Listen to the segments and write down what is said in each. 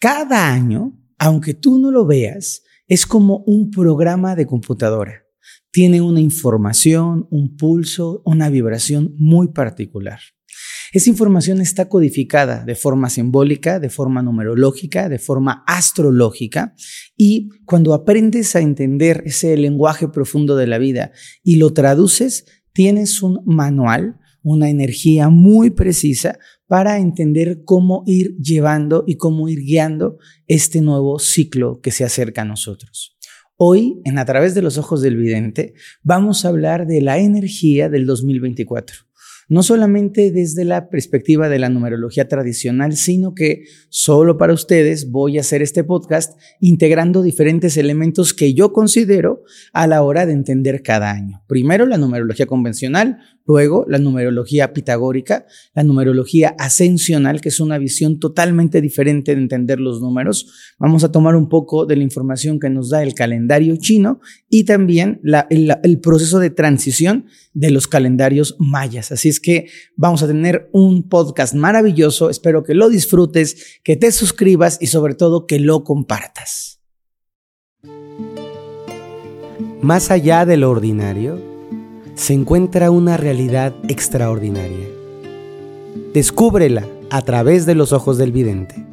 Cada año, aunque tú no lo veas, es como un programa de computadora. Tiene una información, un pulso, una vibración muy particular. Esa información está codificada de forma simbólica, de forma numerológica, de forma astrológica y cuando aprendes a entender ese lenguaje profundo de la vida y lo traduces, tienes un manual, una energía muy precisa para entender cómo ir llevando y cómo ir guiando este nuevo ciclo que se acerca a nosotros. Hoy, en A través de los ojos del vidente, vamos a hablar de la energía del 2024 no solamente desde la perspectiva de la numerología tradicional, sino que solo para ustedes voy a hacer este podcast integrando diferentes elementos que yo considero a la hora de entender cada año. Primero, la numerología convencional, Luego, la numerología pitagórica, la numerología ascensional, que es una visión totalmente diferente de entender los números. Vamos a tomar un poco de la información que nos da el calendario chino y también el, el proceso de transición de los calendarios mayas. Así es que vamos a tener un podcast maravilloso. Espero que lo disfrutes, que te suscribas y sobre todo que lo compartas. Más allá de lo ordinario se encuentra una realidad extraordinaria. Descúbrela a través de los ojos del vidente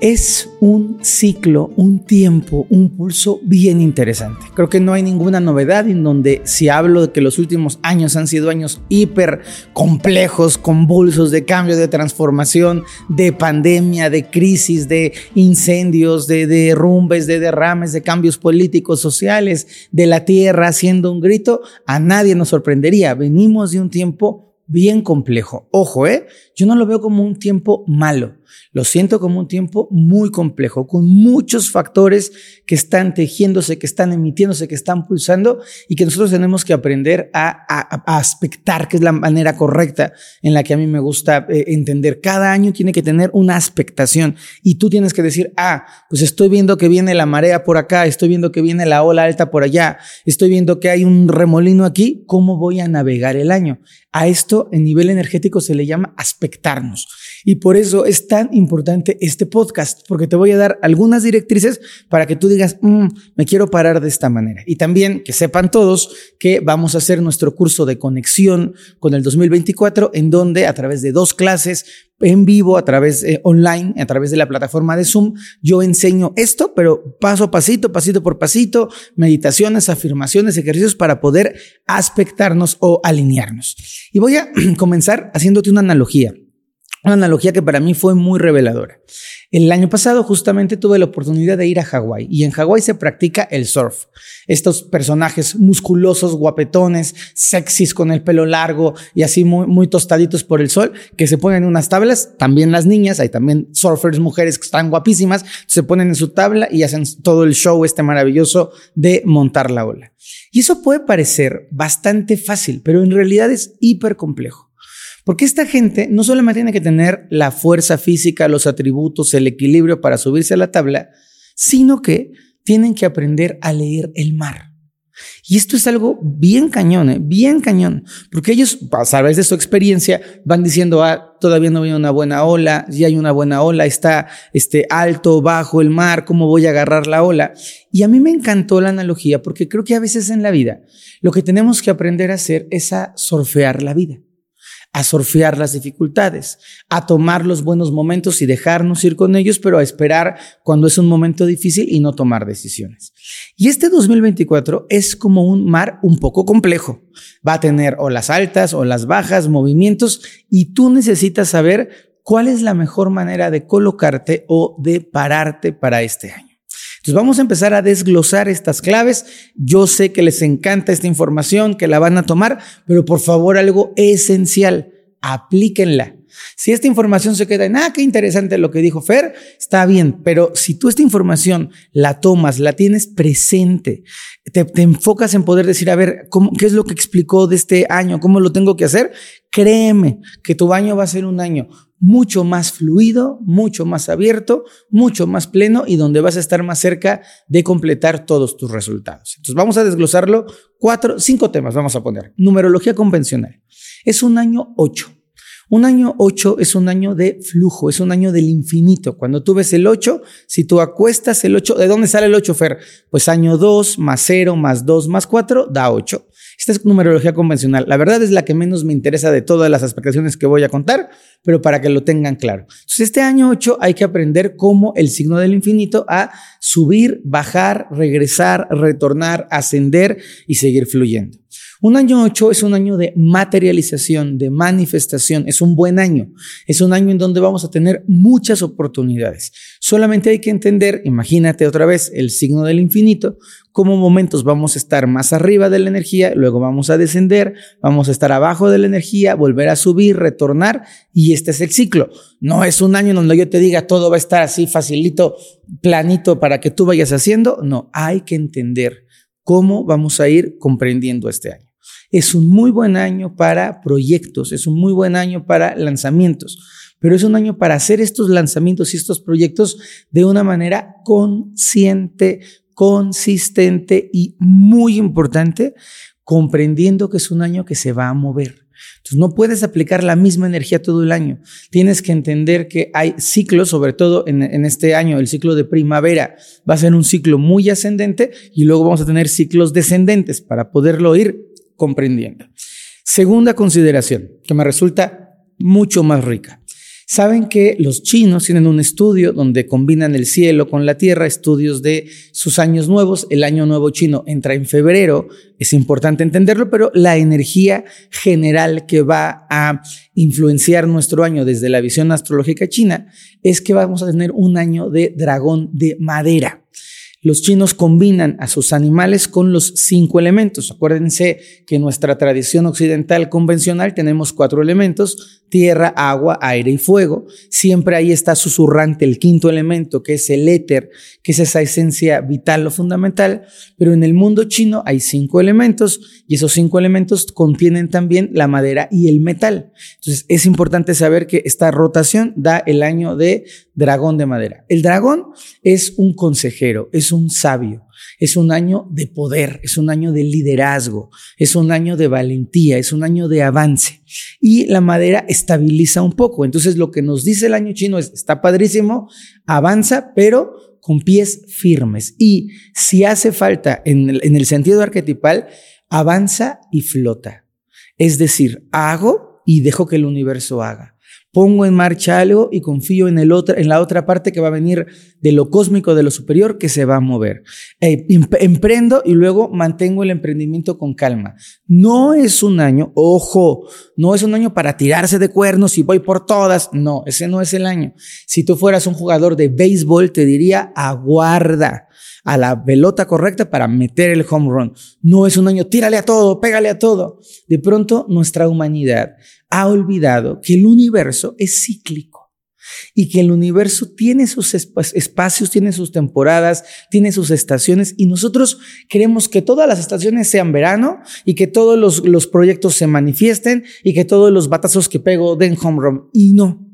es un ciclo, un tiempo, un pulso bien interesante. Creo que no hay ninguna novedad en donde si hablo de que los últimos años han sido años hiper complejos, convulsos de cambio, de transformación, de pandemia, de crisis, de incendios, de derrumbes, de derrames, de cambios políticos, sociales, de la tierra haciendo un grito, a nadie nos sorprendería. Venimos de un tiempo bien complejo. Ojo, ¿eh? Yo no lo veo como un tiempo malo. Lo siento como un tiempo muy complejo, con muchos factores que están tejiéndose, que están emitiéndose, que están pulsando y que nosotros tenemos que aprender a, aspectar, que es la manera correcta en la que a mí me gusta eh, entender. Cada año tiene que tener una aspectación y tú tienes que decir, ah, pues estoy viendo que viene la marea por acá, estoy viendo que viene la ola alta por allá, estoy viendo que hay un remolino aquí, ¿cómo voy a navegar el año? A esto en nivel energético se le llama aspectarnos. Y por eso es tan importante este podcast, porque te voy a dar algunas directrices para que tú digas, mm, me quiero parar de esta manera. Y también que sepan todos que vamos a hacer nuestro curso de conexión con el 2024, en donde a través de dos clases en vivo, a través eh, online, a través de la plataforma de Zoom, yo enseño esto, pero paso a pasito, pasito por pasito, meditaciones, afirmaciones, ejercicios para poder aspectarnos o alinearnos. Y voy a comenzar haciéndote una analogía. Una analogía que para mí fue muy reveladora. El año pasado justamente tuve la oportunidad de ir a Hawái y en Hawái se practica el surf. Estos personajes musculosos, guapetones, sexys con el pelo largo y así muy, tostaditos por el sol, que se ponen en unas tablas, también las niñas, hay también surfers mujeres que están guapísimas, se ponen en su tabla y hacen todo el show este maravilloso de montar la ola. Y eso puede parecer bastante fácil, pero en realidad es hiper complejo. Porque esta gente no solamente tiene que tener la fuerza física, los atributos, el equilibrio para subirse a la tabla, sino que tienen que aprender a leer el mar. Y esto es algo bien cañón, ¿eh? bien cañón, porque ellos, a través de su experiencia, van diciendo, ah, todavía no hay una buena ola, ya hay una buena ola, está este, alto, bajo el mar, ¿cómo voy a agarrar la ola? Y a mí me encantó la analogía porque creo que a veces en la vida lo que tenemos que aprender a hacer es a surfear la vida a surfear las dificultades, a tomar los buenos momentos y dejarnos ir con ellos, pero a esperar cuando es un momento difícil y no tomar decisiones. Y este 2024 es como un mar un poco complejo. Va a tener olas altas, olas bajas, movimientos, y tú necesitas saber cuál es la mejor manera de colocarte o de pararte para este año. Entonces vamos a empezar a desglosar estas claves. Yo sé que les encanta esta información, que la van a tomar, pero por favor algo esencial, aplíquenla. Si esta información se queda en, ah, qué interesante lo que dijo Fer, está bien, pero si tú esta información la tomas, la tienes presente, te, enfocas en poder decir, a ver, ¿cómo, ¿qué es lo que explicó de este año? ¿Cómo lo tengo que hacer? Créeme que tu año va a ser un año mucho más fluido, mucho más abierto, mucho más pleno y donde vas a estar más cerca de completar todos tus resultados. Entonces vamos a desglosarlo. Cuatro, cinco temas vamos a poner. Numerología convencional. Es un año ocho. Un año 8 es un año de flujo, es un año del infinito. Cuando tú ves el 8, si tú acuestas el 8, ¿de dónde sale el 8, Fer? Pues año 2 más 0 más 2 más 4 da 8. Esta es numerología convencional. La verdad es la que menos me interesa de todas las aspectaciones que voy a contar, pero para que lo tengan claro. Entonces, este año 8 hay que aprender cómo el signo del infinito a subir, bajar, regresar, retornar, ascender y seguir fluyendo. Un año 8 es un año de materialización, de manifestación, es un buen año, es un año en donde vamos a tener muchas oportunidades. Solamente hay que entender, imagínate otra vez el signo del infinito, como momentos vamos a estar más arriba de la energía, luego vamos a descender, vamos a estar abajo de la energía, volver a subir, retornar y este es el ciclo. No es un año donde yo te diga todo va a estar así facilito, planito para que tú vayas haciendo, no, hay que entender cómo vamos a ir comprendiendo este año. Es un muy buen año para proyectos, es un muy buen año para lanzamientos, pero es un año para hacer estos lanzamientos y estos proyectos de una manera consciente, consistente y muy importante, comprendiendo que es un año que se va a mover. Entonces no puedes aplicar la misma energía todo el año. Tienes que entender que hay ciclos, sobre todo en, en, este año, el ciclo de primavera va a ser un ciclo muy ascendente y luego vamos a tener ciclos descendentes para poderlo ir comprendiendo. Segunda consideración, que me resulta mucho más rica. Saben que los chinos tienen un estudio donde combinan el cielo con la tierra, estudios de sus años nuevos. El año nuevo chino entra en febrero, es importante entenderlo, pero la energía general que va a influenciar nuestro año desde la visión astrológica china es que vamos a tener un año de dragón de madera. Los chinos combinan a sus animales con los cinco elementos. Acuérdense que en nuestra tradición occidental convencional tenemos cuatro elementos, tierra, agua, aire y fuego. Siempre ahí está susurrante el quinto elemento, que es el éter, que es esa esencia vital o fundamental. Pero en el mundo chino hay cinco elementos y esos cinco elementos contienen también la madera y el metal. Entonces es importante saber que esta rotación da el año de dragón de madera. El dragón es un consejero, es un sabio, es un año de poder, es un año de liderazgo, es un año de valentía, es un año de avance. Y la madera estabiliza un poco. Entonces lo que nos dice el año chino es, está padrísimo, avanza, pero con pies firmes. Y si hace falta en el, en el sentido arquetipal, avanza y flota. Es decir, hago y dejo que el universo haga pongo en marcha algo y confío en, el otro, en la otra parte que va a venir de lo cósmico, de lo superior, que se va a mover. Eh, emprendo y luego mantengo el emprendimiento con calma. No es un año, ojo, no es un año para tirarse de cuernos y voy por todas. No, ese no es el año. Si tú fueras un jugador de béisbol, te diría aguarda a la pelota correcta para meter el home run. No es un año, tírale a todo, pégale a todo. De pronto, nuestra humanidad ha olvidado que el universo es cíclico y que el universo tiene sus espacios, tiene sus temporadas, tiene sus estaciones y nosotros queremos que todas las estaciones sean verano y que todos los, los proyectos se manifiesten y que todos los batazos que pego den home run. Y no,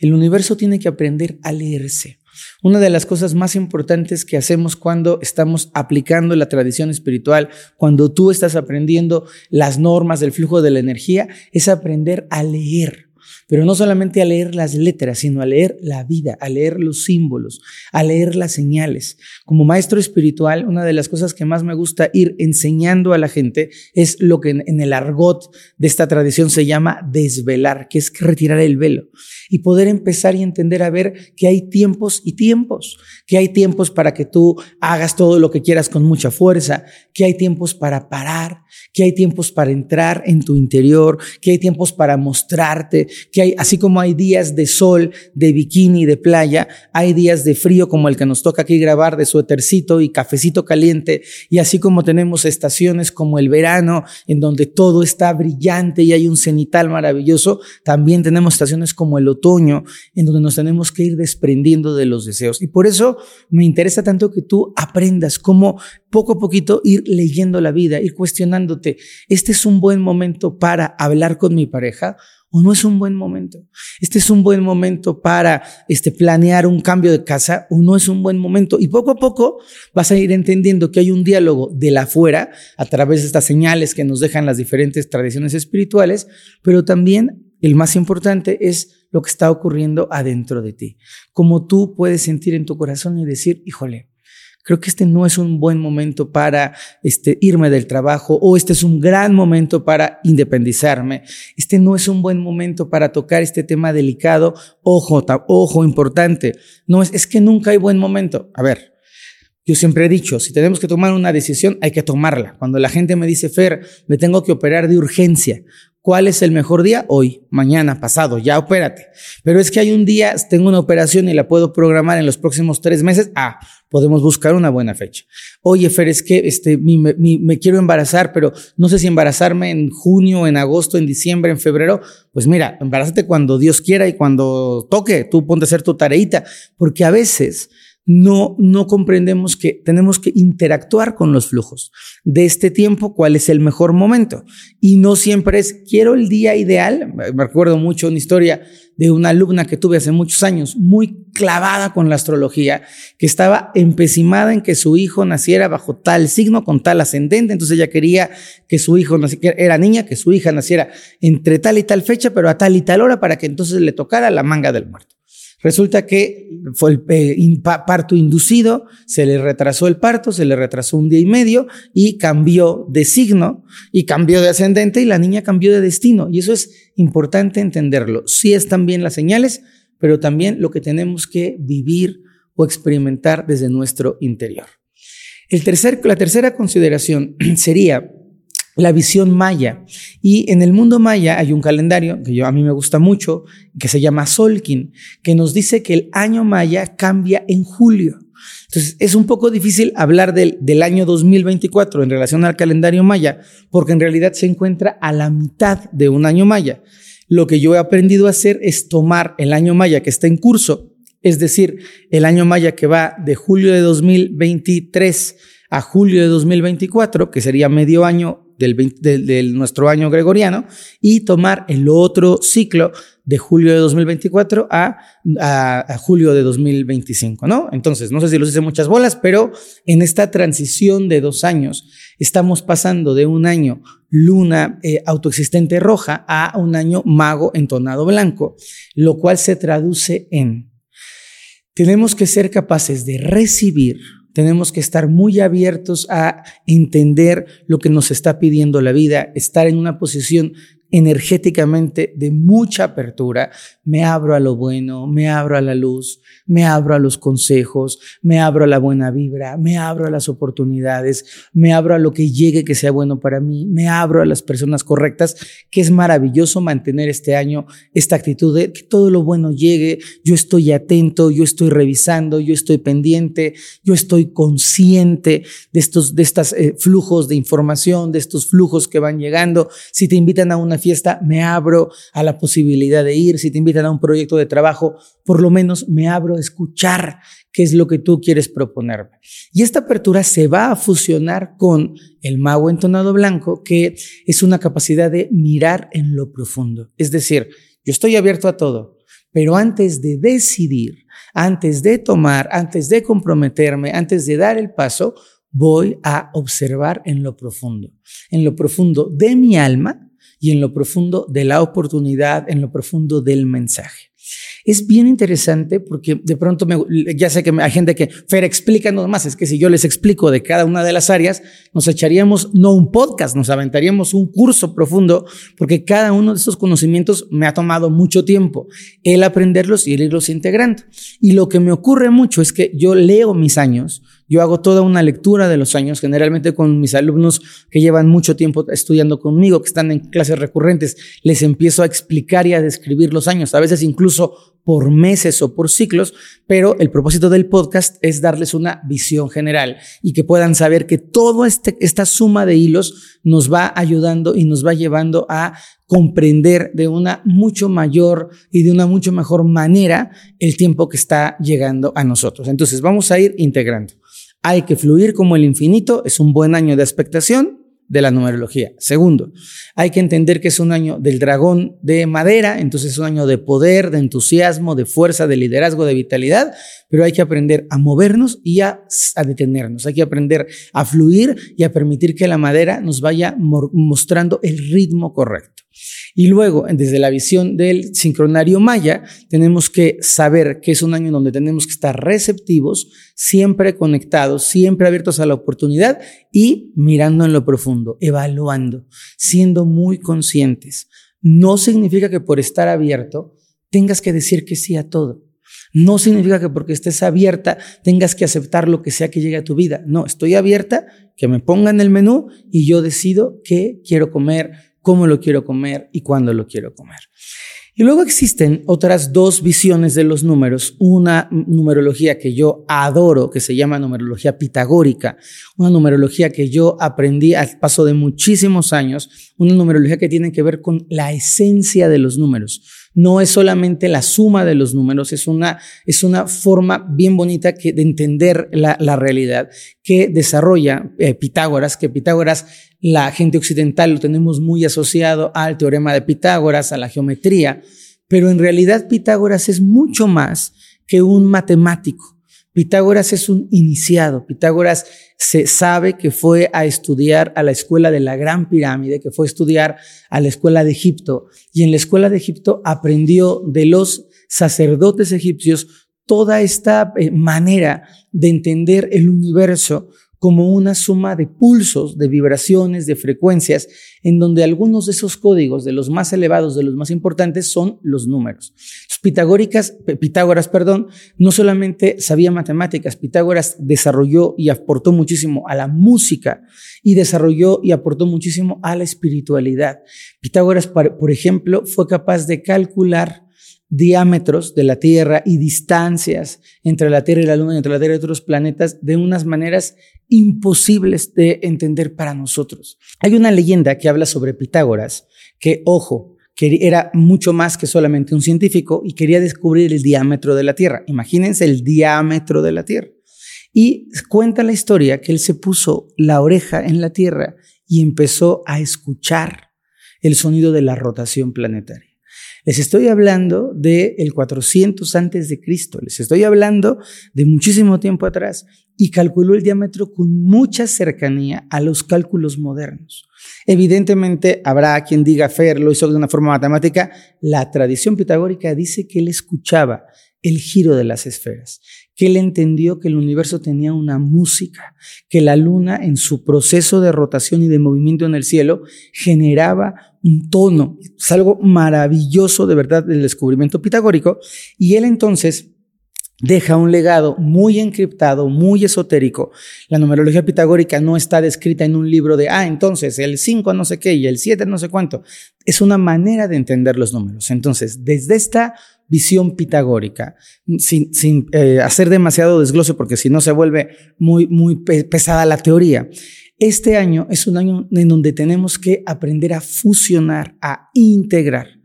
el universo tiene que aprender a leerse. Una de las cosas más importantes que hacemos cuando estamos aplicando la tradición espiritual, cuando tú estás aprendiendo las normas del flujo de la energía, es aprender a leer pero no solamente a leer las letras, sino a leer la vida, a leer los símbolos, a leer las señales. Como maestro espiritual, una de las cosas que más me gusta ir enseñando a la gente es lo que en, el argot de esta tradición se llama desvelar, que es retirar el velo y poder empezar y entender a ver que hay tiempos y tiempos, que hay tiempos para que tú hagas todo lo que quieras con mucha fuerza, que hay tiempos para parar, que hay tiempos para entrar en tu interior, que hay tiempos para mostrarte, que hay, así como hay días de sol, de bikini, de playa, hay días de frío como el que nos toca aquí grabar, de suétercito y cafecito caliente, y así como tenemos estaciones como el verano, en donde todo está brillante y hay un cenital maravilloso, también tenemos estaciones como el otoño, en donde nos tenemos que ir desprendiendo de los deseos. Y por eso me interesa tanto que tú aprendas cómo poco a poquito ir leyendo la vida, ir cuestionándote, ¿este es un buen momento para hablar con mi pareja? ¿O no es un buen momento? ¿Este es un buen momento para este, planear un cambio de casa? ¿O no es un buen momento? Y poco a poco vas a ir entendiendo que hay un diálogo de la afuera a través de estas señales que nos dejan las diferentes tradiciones espirituales, pero también el más importante es lo que está ocurriendo adentro de ti. Como tú puedes sentir en tu corazón y decir, híjole, creo que este no es un buen momento para este, irme del trabajo o este es un gran momento para independizarme. Este no es un buen momento para tocar este tema delicado. Ojo, ojo, importante. No es, es que nunca hay buen momento. A ver, yo siempre he dicho, si tenemos que tomar una decisión, hay que tomarla. Cuando la gente me dice, Fer, me tengo que operar de urgencia, ¿cuál es el mejor día? Hoy, mañana, pasado, ya opérate. Pero es que hay un día, tengo una operación y la puedo programar en los próximos tres meses. Ah, podemos buscar una buena fecha. Oye, Fer, es que este, me quiero embarazar, pero no sé si embarazarme en junio, en agosto, en diciembre, en febrero. Pues mira, embarázate cuando Dios quiera y cuando toque. Tú ponte a hacer tu tareita, porque a veces no, no comprendemos que tenemos que interactuar con los flujos de este tiempo, cuál es el mejor momento. Y no siempre es, quiero el día ideal. Me recuerdo mucho una historia de una alumna que tuve hace muchos años, muy clavada con la astrología, que estaba empecinada en que su hijo naciera bajo tal signo, con tal ascendente. Entonces ella quería que su hijo naciera, era niña, que su hija naciera entre tal y tal fecha, pero a tal y tal hora para que entonces le tocara la manga del muerto. Resulta que fue el eh, parto inducido, se le retrasó el parto, se le retrasó un día y medio y cambió de signo y cambió de ascendente y la niña cambió de destino. Y eso es importante entenderlo. Sí están bien las señales, pero también lo que tenemos que vivir o experimentar desde nuestro interior. El tercer, la tercera consideración sería la visión maya. Y en el mundo maya hay un calendario que yo, a mí me gusta mucho, que se llama Solkin, que nos dice que el año maya cambia en julio. Entonces, es un poco difícil hablar del, del año 2024 en relación al calendario maya, porque en realidad se encuentra a la mitad de un año maya. Lo que yo he aprendido a hacer es tomar el año maya que está en curso, es decir, el año maya que va de julio de 2023 a julio de 2024, que sería medio año del, nuestro año gregoriano y tomar el otro ciclo de julio de 2024 a, julio de 2025, ¿no? Entonces, no sé si los hice muchas bolas, pero en esta transición de dos años estamos pasando de un año luna eh, autoexistente roja a un año mago entonado blanco, lo cual se traduce en, tenemos que ser capaces de recibir tenemos que estar muy abiertos a entender lo que nos está pidiendo la vida, estar en una posición energéticamente de mucha apertura, me abro a lo bueno, me abro a la luz, me abro a los consejos, me abro a la buena vibra, me abro a las oportunidades, me abro a lo que llegue que sea bueno para mí, me abro a las personas correctas, que es maravilloso mantener este año esta actitud de que todo lo bueno llegue, yo estoy atento, yo estoy revisando, yo estoy pendiente, yo estoy consciente de estos de estos eh, flujos de información, de estos flujos que van llegando. Si te invitan a una fiesta, me abro a la posibilidad de ir. Si te invitan a un proyecto de trabajo, por lo menos me abro a escuchar qué es lo que tú quieres proponerme. Y esta apertura se va a fusionar con el mago entonado blanco, que es una capacidad de mirar en lo profundo. Es decir, yo estoy abierto a todo, pero antes de decidir, antes de tomar, antes de comprometerme, antes de dar el paso, voy a observar en lo profundo, en lo profundo de mi alma y en lo profundo de la oportunidad, en lo profundo del mensaje. Es bien interesante porque de pronto me, ya sé que hay gente que, Fer, explícanos más. Es que si yo les explico de cada una de las áreas, nos echaríamos no un podcast, nos aventaríamos un curso profundo porque cada uno de estos conocimientos me ha tomado mucho tiempo el aprenderlos y el irlos integrando. Y lo que me ocurre mucho es que yo leo mis años, yo hago toda una lectura de los años, generalmente con mis alumnos que llevan mucho tiempo estudiando conmigo, que están en clases recurrentes, les empiezo a explicar y a describir los años, a veces incluso por meses o por ciclos, pero el propósito del podcast es darles una visión general y que puedan saber que toda este, esta suma de hilos nos va ayudando y nos va llevando a comprender de una mucho mayor y de una mucho mejor manera el tiempo que está llegando a nosotros. Entonces vamos a ir integrando. Hay que fluir como el infinito, es un buen año de expectación de la numerología. Segundo, hay que entender que es un año del dragón de madera, entonces es un año de poder, de entusiasmo, de fuerza, de liderazgo, de vitalidad, pero hay que aprender a movernos y a, detenernos, hay que aprender a fluir y a permitir que la madera nos vaya mostrando el ritmo correcto. Y luego, desde la visión del sincronario maya, tenemos que saber que es un año donde tenemos que estar receptivos, siempre conectados, siempre abiertos a la oportunidad y mirando en lo profundo, evaluando, siendo muy conscientes. No significa que por estar abierto tengas que decir que sí a todo. No significa que porque estés abierta tengas que aceptar lo que sea que llegue a tu vida. No, estoy abierta, que me pongan el menú y yo decido qué quiero comer, cómo lo quiero comer y cuándo lo quiero comer. Y luego existen otras dos visiones de los números, una numerología que yo adoro, que se llama numerología pitagórica, una numerología que yo aprendí al paso de muchísimos años, una numerología que tiene que ver con la esencia de los números no es solamente la suma de los números, es una, es una forma bien bonita que, de entender la, realidad que desarrolla eh, Pitágoras, que Pitágoras, la gente occidental lo tenemos muy asociado al teorema de Pitágoras, a la geometría, pero en realidad Pitágoras es mucho más que un matemático. Pitágoras es un iniciado. Pitágoras se sabe que fue a estudiar a la escuela de la Gran Pirámide, que fue a estudiar a la escuela de Egipto. Y en la escuela de Egipto aprendió de los sacerdotes egipcios toda esta eh, manera de entender el universo como una suma de pulsos, de vibraciones, de frecuencias, en donde algunos de esos códigos, de los más elevados, de los más importantes, son los números. Pitagóricas, Pitágoras, perdón, no solamente sabía matemáticas, Pitágoras desarrolló y aportó muchísimo a la música y desarrolló y aportó muchísimo a la espiritualidad. Pitágoras, por ejemplo, fue capaz de calcular diámetros de la Tierra y distancias entre la Tierra y la Luna y entre la Tierra y otros planetas de unas maneras imposibles de entender para nosotros. Hay una leyenda que habla sobre Pitágoras, que, ojo, que era mucho más que solamente un científico y quería descubrir el diámetro de la Tierra. Imagínense el diámetro de la Tierra. Y cuenta la historia que él se puso la oreja en la Tierra y empezó a escuchar el sonido de la rotación planetaria. Les estoy hablando del el 400 antes de Cristo, les estoy hablando de muchísimo tiempo atrás y calculó el diámetro con mucha cercanía a los cálculos modernos. Evidentemente habrá quien diga Fer lo hizo de una forma matemática, la tradición pitagórica dice que él escuchaba el giro de las esferas, que él entendió que el universo tenía una música, que la luna en su proceso de rotación y de movimiento en el cielo generaba un tono. Es algo maravilloso de verdad del descubrimiento pitagórico. Y él entonces deja un legado muy encriptado, muy esotérico. La numerología pitagórica no está descrita en un libro de, ah, entonces el 5 no sé qué y el 7 no sé cuánto. Es una manera de entender los números. Entonces, desde esta visión pitagórica, sin, sin eh, hacer demasiado desglose, porque si no se vuelve muy, muy pesada la teoría, este año es un año en donde tenemos que aprender a fusionar, a integrar.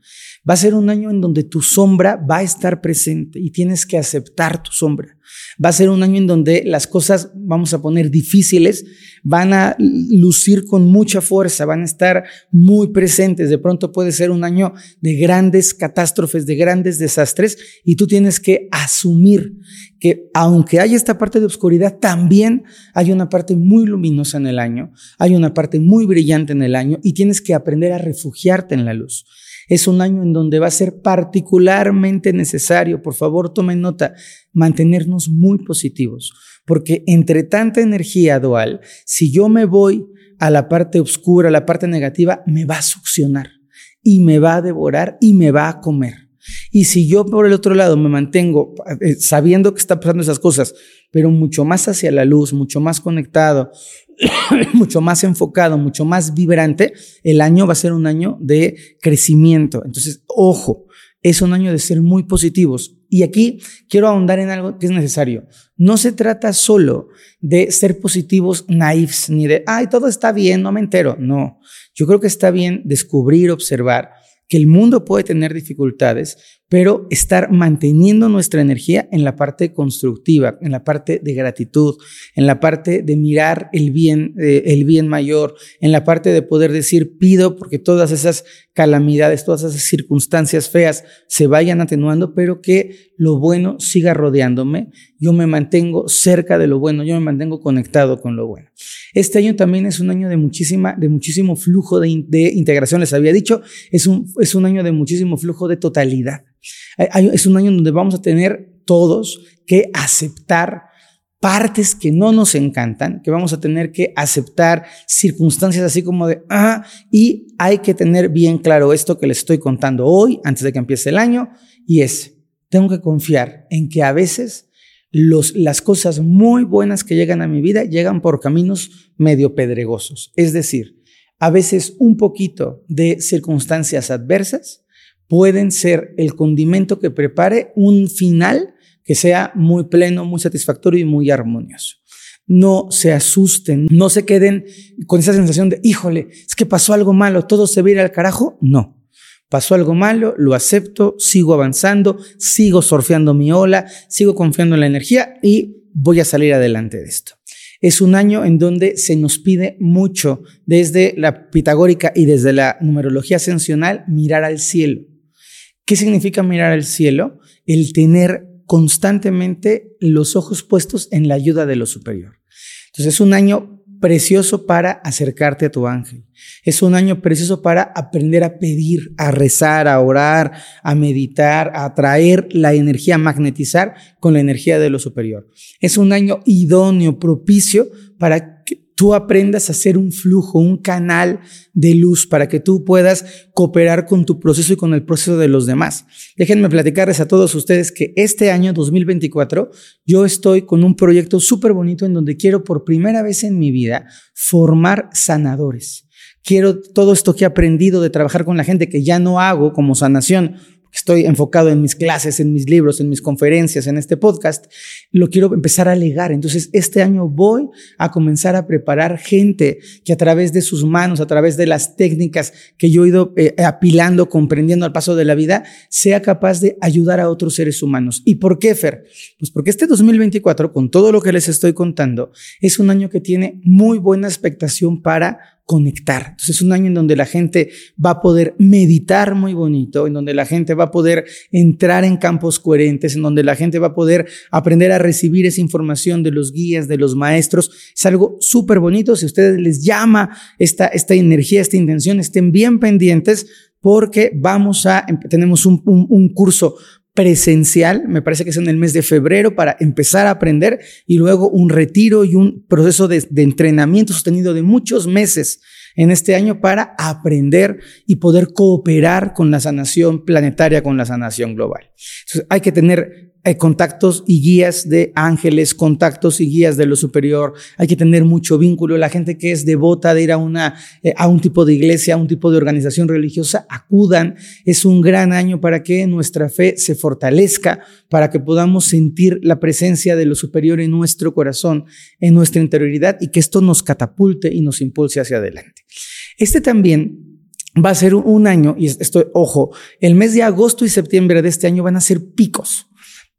Va a ser un año en donde tu sombra va a estar presente y tienes que aceptar tu sombra. Va a ser un año en donde las cosas, vamos a poner difíciles, van a lucir con mucha fuerza, van a estar muy presentes. De pronto puede ser un año de grandes catástrofes, de grandes desastres, y tú tienes que asumir que aunque hay esta parte de oscuridad, también hay una parte muy luminosa en el año, hay una parte muy brillante en el año, y tienes que aprender a refugiarte en la luz. Es un año en donde va a ser particularmente necesario, por favor tomen nota, mantenernos muy positivos, porque entre tanta energía dual, si yo me voy a la parte oscura, a la parte negativa, me va a succionar y me va a devorar y me va a comer. Y si yo por el otro lado me mantengo eh, sabiendo que está pasando esas cosas, pero mucho más hacia la luz, mucho más conectado, mucho más enfocado, mucho más vibrante, el año va a ser un año de crecimiento. Entonces, ojo, es un año de ser muy positivos. Y aquí quiero ahondar en algo que es necesario. No se trata solo de ser positivos naifs, ni de, ay, todo está bien, no me entero. No, yo creo que está bien descubrir, observar que el mundo puede tener dificultades, pero estar manteniendo nuestra energía en la parte constructiva, en la parte de gratitud, en la parte de mirar el bien, eh, el bien mayor, en la parte de poder decir pido porque todas esas calamidades, todas esas circunstancias feas se vayan atenuando, pero que lo bueno siga rodeándome. Yo me mantengo cerca de lo bueno, yo me mantengo conectado con lo bueno. Este año también es un año de muchísima, de muchísimo flujo de, integración. Les había dicho, es un, es un año de muchísimo flujo de totalidad. Es un año donde vamos a tener todos que aceptar partes que no nos encantan, que vamos a tener que aceptar circunstancias así como de, ah, y hay que tener bien claro esto que les estoy contando hoy, antes de que empiece el año, y es, tengo que confiar en que a veces los, las cosas muy buenas que llegan a mi vida llegan por caminos medio pedregosos. Es decir, a veces un poquito de circunstancias adversas pueden ser el condimento que prepare un final que sea muy pleno, muy satisfactorio y muy armonioso. No se asusten, no se queden con esa sensación de, híjole, es que pasó algo malo, todo se va al carajo. No, pasó algo malo, lo acepto, sigo avanzando, sigo surfeando mi ola, sigo confiando en la energía y voy a salir adelante de esto. Es un año en donde se nos pide mucho desde la pitagórica y desde la numerología ascensional mirar al cielo. ¿Qué significa mirar al cielo? El tener constantemente los ojos puestos en la ayuda de lo superior. Entonces es un año precioso para acercarte a tu ángel. Es un año precioso para aprender a pedir, a rezar, a orar, a meditar, a atraer la energía, a magnetizar con la energía de lo superior. Es un año idóneo, propicio para tú aprendas a hacer un flujo, un canal de luz para que tú puedas cooperar con tu proceso y con el proceso de los demás. Déjenme platicarles a todos ustedes que este año 2024 yo estoy con un proyecto súper bonito en donde quiero por primera vez en mi vida formar sanadores. Quiero todo esto que he aprendido de trabajar con la gente que ya no hago como sanación, estoy enfocado en mis clases, en mis libros, en mis conferencias, en este podcast, lo quiero empezar a legar. Entonces, este año voy a comenzar a preparar gente que a través de sus manos, a través de las técnicas que yo he ido eh, apilando, comprendiendo al paso de la vida, sea capaz de ayudar a otros seres humanos. ¿Y por qué, Fer? Pues porque este 2024, con todo lo que les estoy contando, es un año que tiene muy buena expectación para conectar. Entonces es un año en donde la gente va a poder meditar muy bonito, en donde la gente va a poder entrar en campos coherentes, en donde la gente va a poder aprender a recibir esa información de los guías, de los maestros. Es algo súper bonito. Si a ustedes les llama esta, esta energía, esta intención, estén bien pendientes porque vamos a, tenemos un, un curso presencial, me parece que es en el mes de febrero, para empezar a aprender y luego un retiro y un proceso de, entrenamiento sostenido de muchos meses en este año para aprender y poder cooperar con la sanación planetaria, con la sanación global. Entonces, hay que tener hay contactos y guías de ángeles, contactos y guías de lo superior. Hay que tener mucho vínculo. La gente que es devota de ir a, una, eh, a un tipo de iglesia, a un tipo de organización religiosa, acudan. Es un gran año para que nuestra fe se fortalezca, para que podamos sentir la presencia de lo superior en nuestro corazón, en nuestra interioridad y que esto nos catapulte y nos impulse hacia adelante. Este también va a ser un año, y esto, ojo, el mes de agosto y septiembre de este año van a ser picos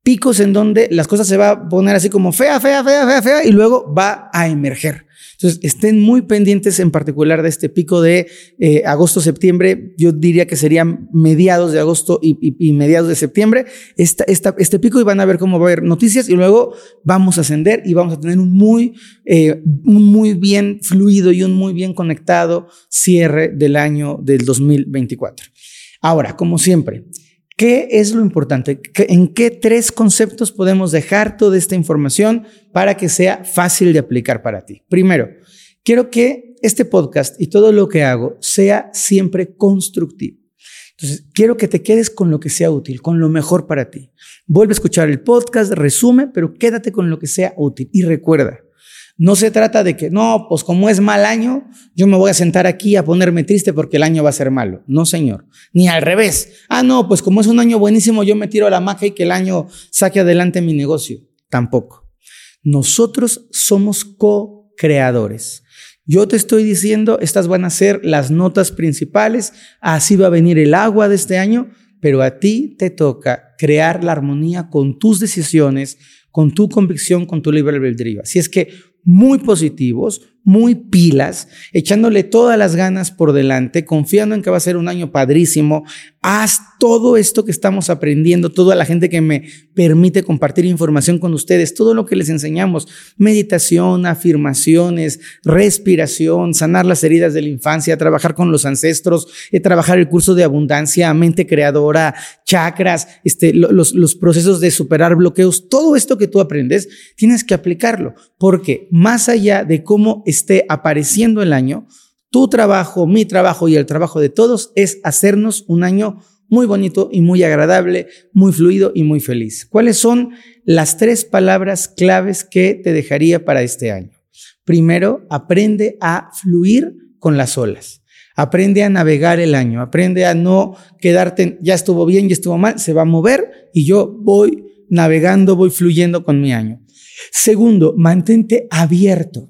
picos en donde las cosas se va a poner así como fea, fea, fea, fea, fea, y luego va a emerger. Entonces, estén muy pendientes en particular de este pico de eh, agosto-septiembre. Yo diría que serían mediados de agosto y, mediados de septiembre. Este pico y van a ver cómo va a haber noticias y luego vamos a ascender y vamos a tener un muy, eh, un muy bien fluido y un muy bien conectado cierre del año del 2024. Ahora, como siempre, ¿Qué es lo importante? ¿En qué tres conceptos podemos dejar toda esta información para que sea fácil de aplicar para ti? Primero, quiero que este podcast y todo lo que hago sea siempre constructivo. Entonces, quiero que te quedes con lo que sea útil, con lo mejor para ti. Vuelve a escuchar el podcast, resume, pero quédate con lo que sea útil. Y recuerda, no se trata de que, no, pues como es mal año, yo me voy a sentar aquí a ponerme triste porque el año va a ser malo. No, señor. Ni al revés. Ah, no, pues como es un año buenísimo, yo me tiro a la maca y que el año saque adelante mi negocio. Tampoco. Nosotros somos co-creadores. Yo te estoy diciendo, estas van a ser las notas principales, así va a venir el agua de este año, pero a ti te toca crear la armonía con tus decisiones, con tu convicción, con tu libre albedrío. Así es que muy positivos, muy pilas, echándole todas las ganas por delante, confiando en que va a ser un año padrísimo. Haz todo esto que estamos aprendiendo, toda la gente que me permite compartir información con ustedes, todo lo que les enseñamos, meditación, afirmaciones, respiración, sanar las heridas de la infancia, trabajar con los ancestros, eh, trabajar el curso de abundancia, mente creadora, chakras, este, los, los procesos de superar bloqueos, todo esto que tú aprendes, tienes que aplicarlo, porque más allá de cómo esté apareciendo el año, tu trabajo, mi trabajo y el trabajo de todos es hacernos un año muy bonito y muy agradable, muy fluido y muy feliz. ¿Cuáles son las tres palabras claves que te dejaría para este año? Primero, aprende a fluir con las olas. Aprende a navegar el año, aprende a no quedarte, ya estuvo bien, ya estuvo mal, se va a mover y yo voy navegando, voy fluyendo con mi año. Segundo, mantente abierto.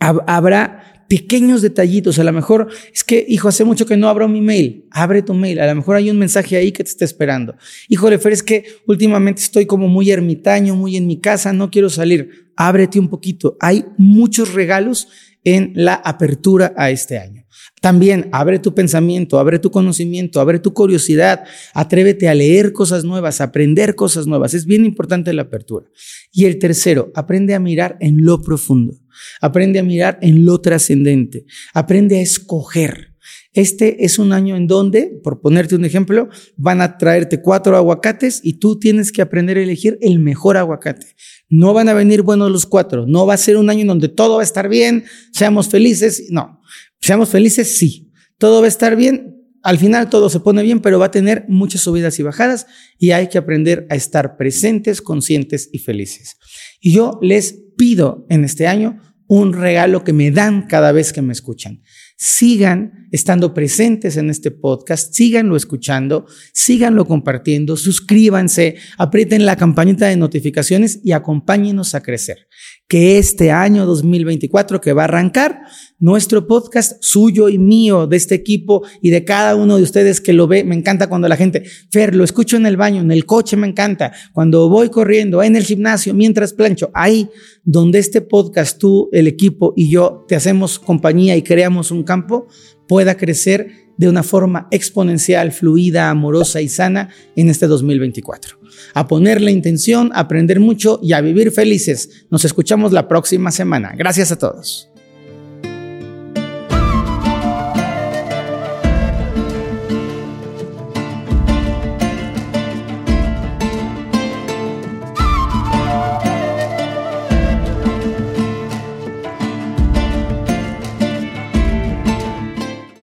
Habrá pequeños detallitos. A lo mejor es que, hijo, hace mucho que no abro mi mail. Abre tu mail. A lo mejor hay un mensaje ahí que te está esperando. Híjole, Fer, es que últimamente estoy como muy ermitaño, muy en mi casa, no quiero salir. Ábrete un poquito. Hay muchos regalos en la apertura a este año. También abre tu pensamiento, abre tu conocimiento, abre tu curiosidad, atrévete a leer cosas nuevas, a aprender cosas nuevas. Es bien importante la apertura. Y el tercero, aprende a mirar en lo profundo. Aprende a mirar en lo trascendente. Aprende a escoger. Este es un año en donde, por ponerte un ejemplo, van a traerte cuatro aguacates y tú tienes que aprender a elegir el mejor aguacate. No van a venir buenos los cuatro. No va a ser un año en donde todo va a estar bien, seamos felices. No, seamos felices, sí. Todo va a estar bien. Al final todo se pone bien, pero va a tener muchas subidas y bajadas y hay que aprender a estar presentes, conscientes y felices. Y yo les pido en este año un regalo que me dan cada vez que me escuchan. Sigan estando presentes en este podcast, síganlo escuchando, síganlo compartiendo, suscríbanse, aprieten la campanita de notificaciones y acompáñenos a crecer. Que este año 2024 que va a arrancar, nuestro podcast suyo y mío, de este equipo y de cada uno de ustedes que lo ve, me encanta cuando la gente, Fer, lo escucho en el baño, en el coche me encanta, cuando voy corriendo, en el gimnasio, mientras plancho, ahí donde este podcast, tú, el equipo y yo te hacemos compañía y creamos un campo, pueda crecer de una forma exponencial, fluida, amorosa y sana en este 2024 a poner la intención, aprender mucho y a vivir felices. Nos escuchamos la próxima semana. Gracias a todos.